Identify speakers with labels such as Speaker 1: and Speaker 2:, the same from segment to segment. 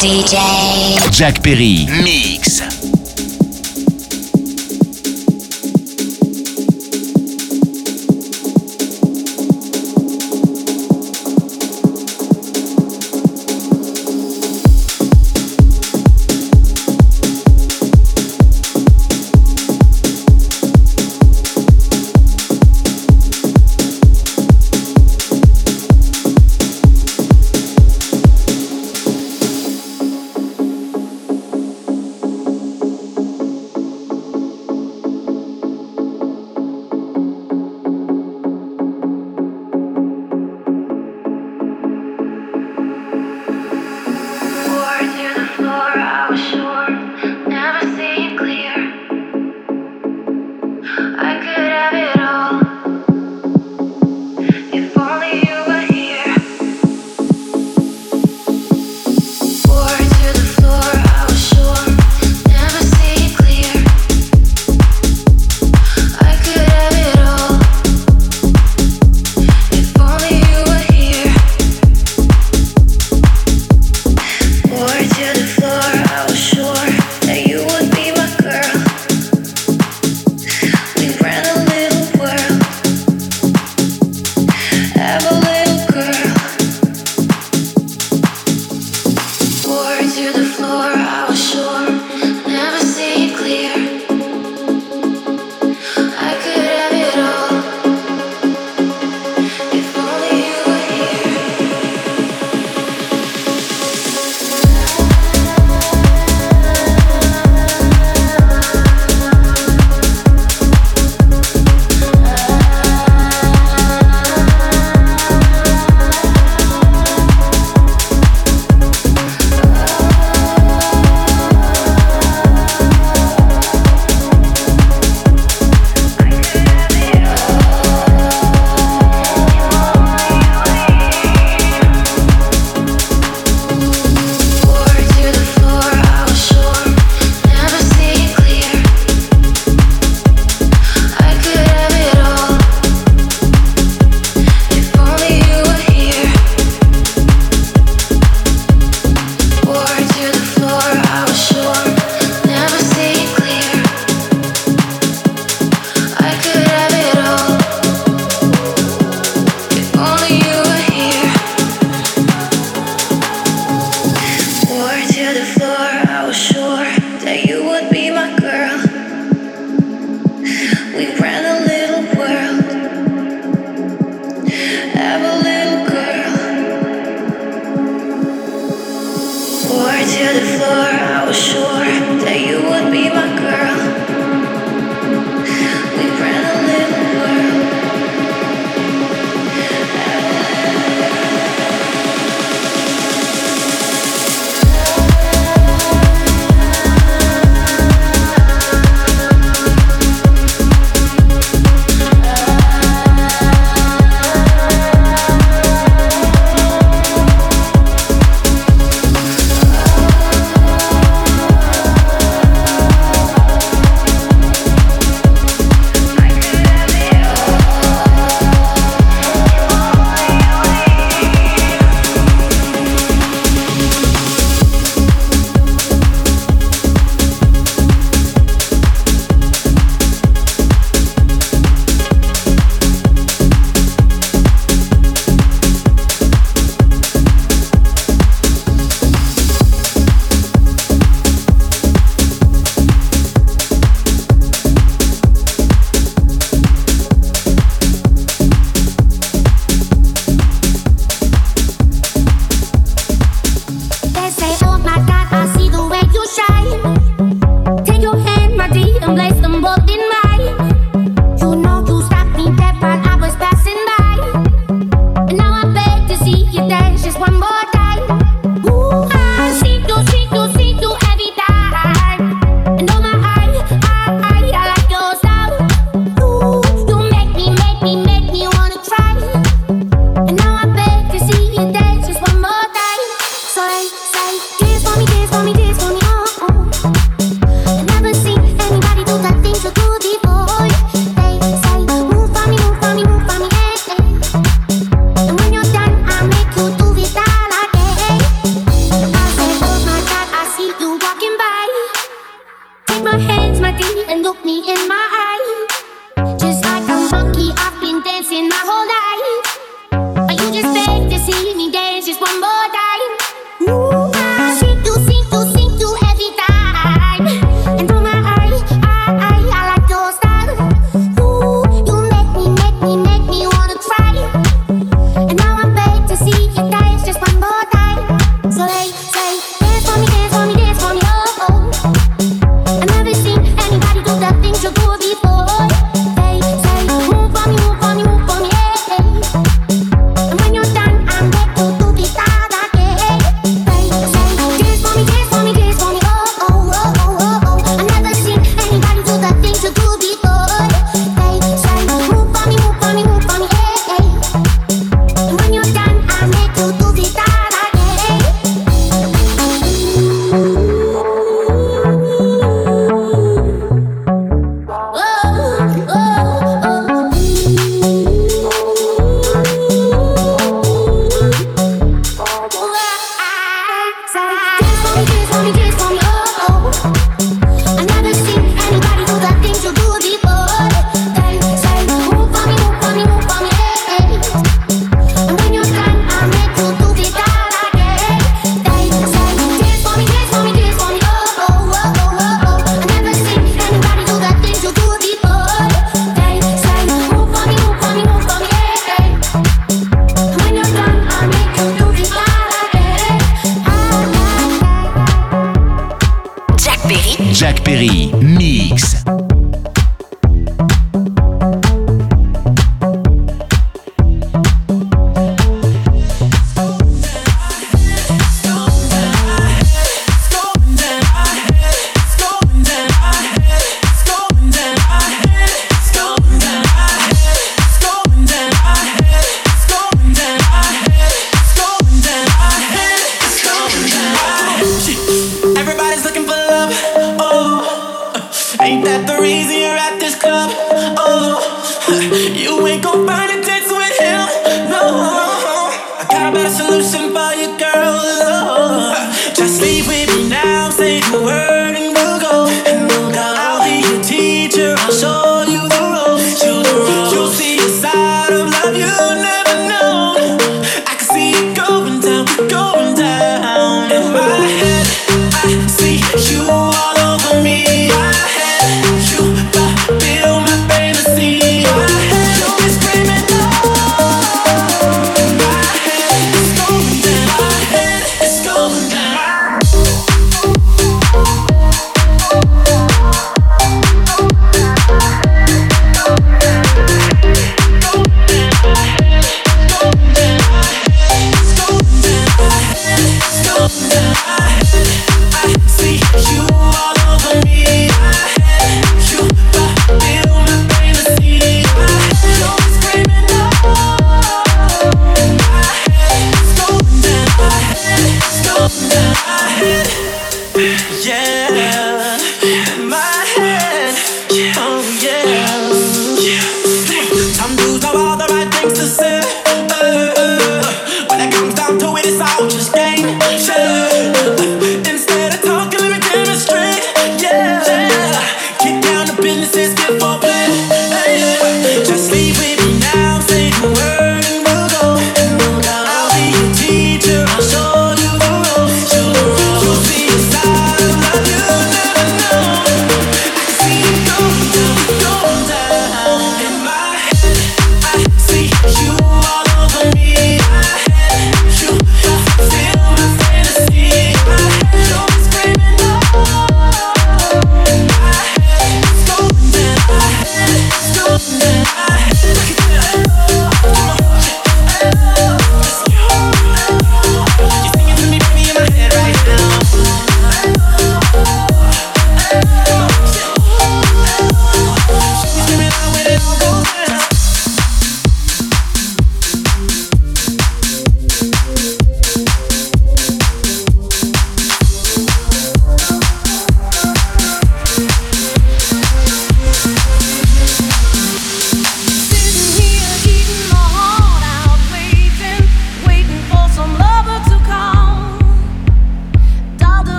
Speaker 1: DJ
Speaker 2: Jack Perry. Mix.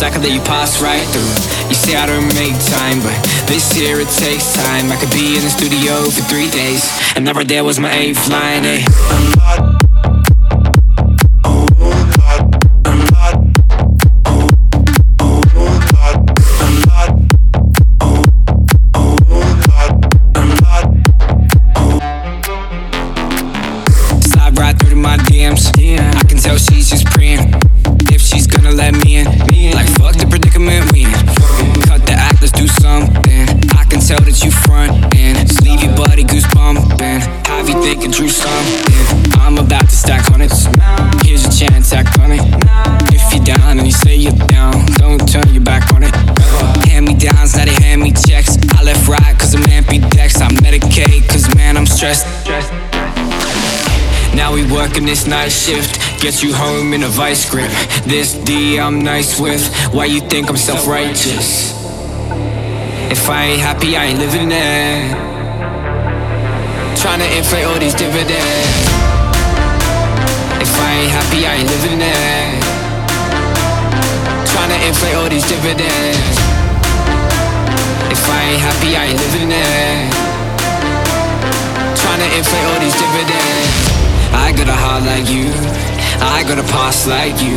Speaker 3: cycle that you pass right through You say I don't make time, but this year it takes time I could be in the studio for three days And every day was my eighth line, eh? like a true song. I'm about to stack on it. Here's your chance, act on it. If you're down and you say you're down, don't turn your back on it. Hand me downs, now they hand me checks. I left right cause I'm ampy. I medicate cause man, I'm stressed. Now we working this night shift. Get you home in a vice grip. This D I'm nice with. Why you think I'm self righteous? If I ain't happy, I ain't living there. Trying to inflate all these dividends. If I ain't happy, I ain't living there. Trying to inflate all these dividends. If I ain't happy, I ain't living there. Trying to inflate all these dividends. I got a heart like you. I got a past like you.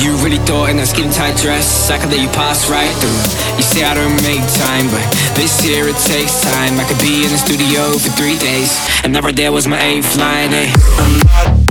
Speaker 3: You really thought in that skin tight dress I could let you pass right through. You say I don't make time, but this year it takes time. I could be in the studio for three days, and never there was my eighth line. Eh?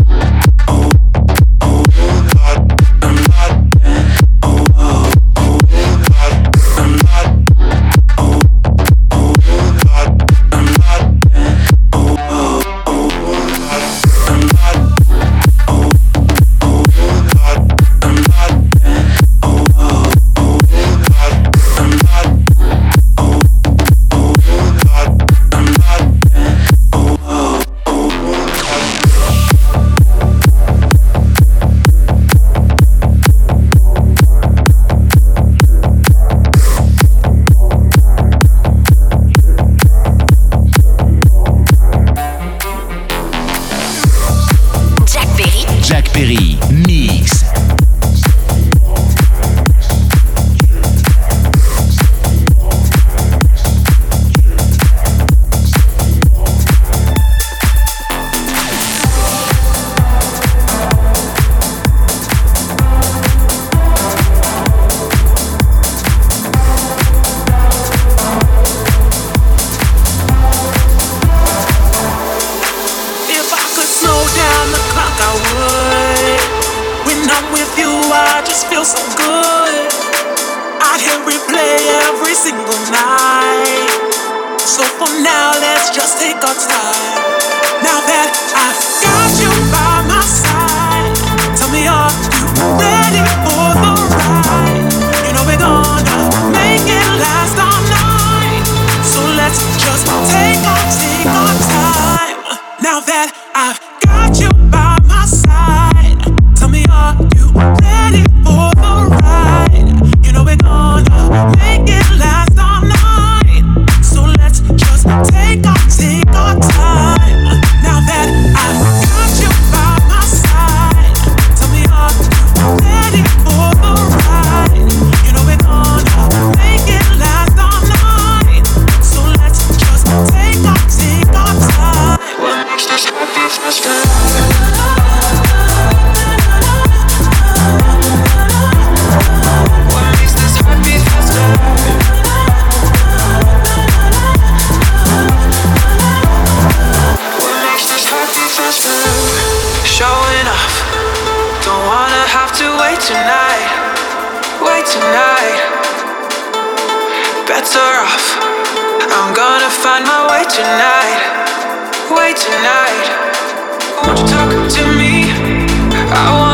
Speaker 4: I want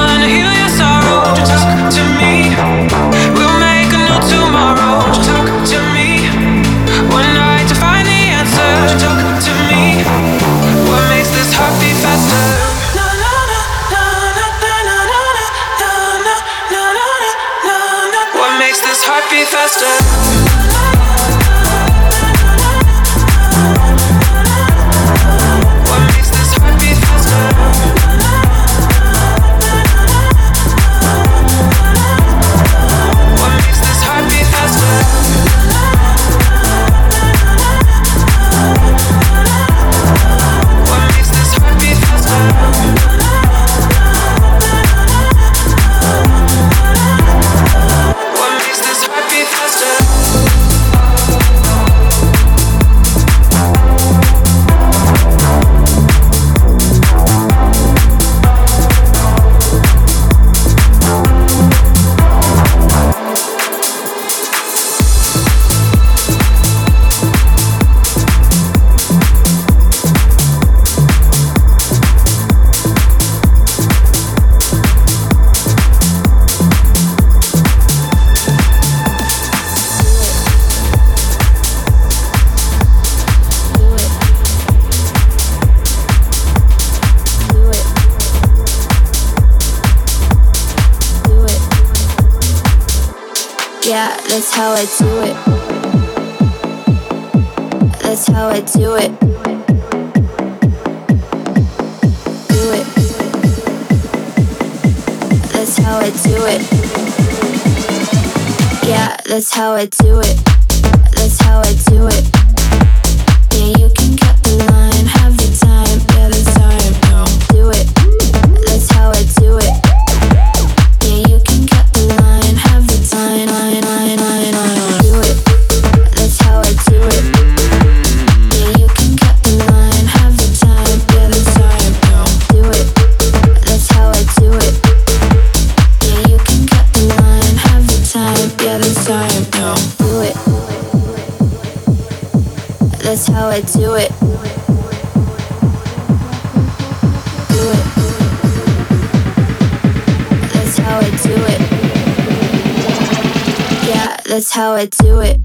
Speaker 5: That's how I do it. Yeah, you
Speaker 6: can.
Speaker 5: how I do it.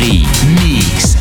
Speaker 2: Mix.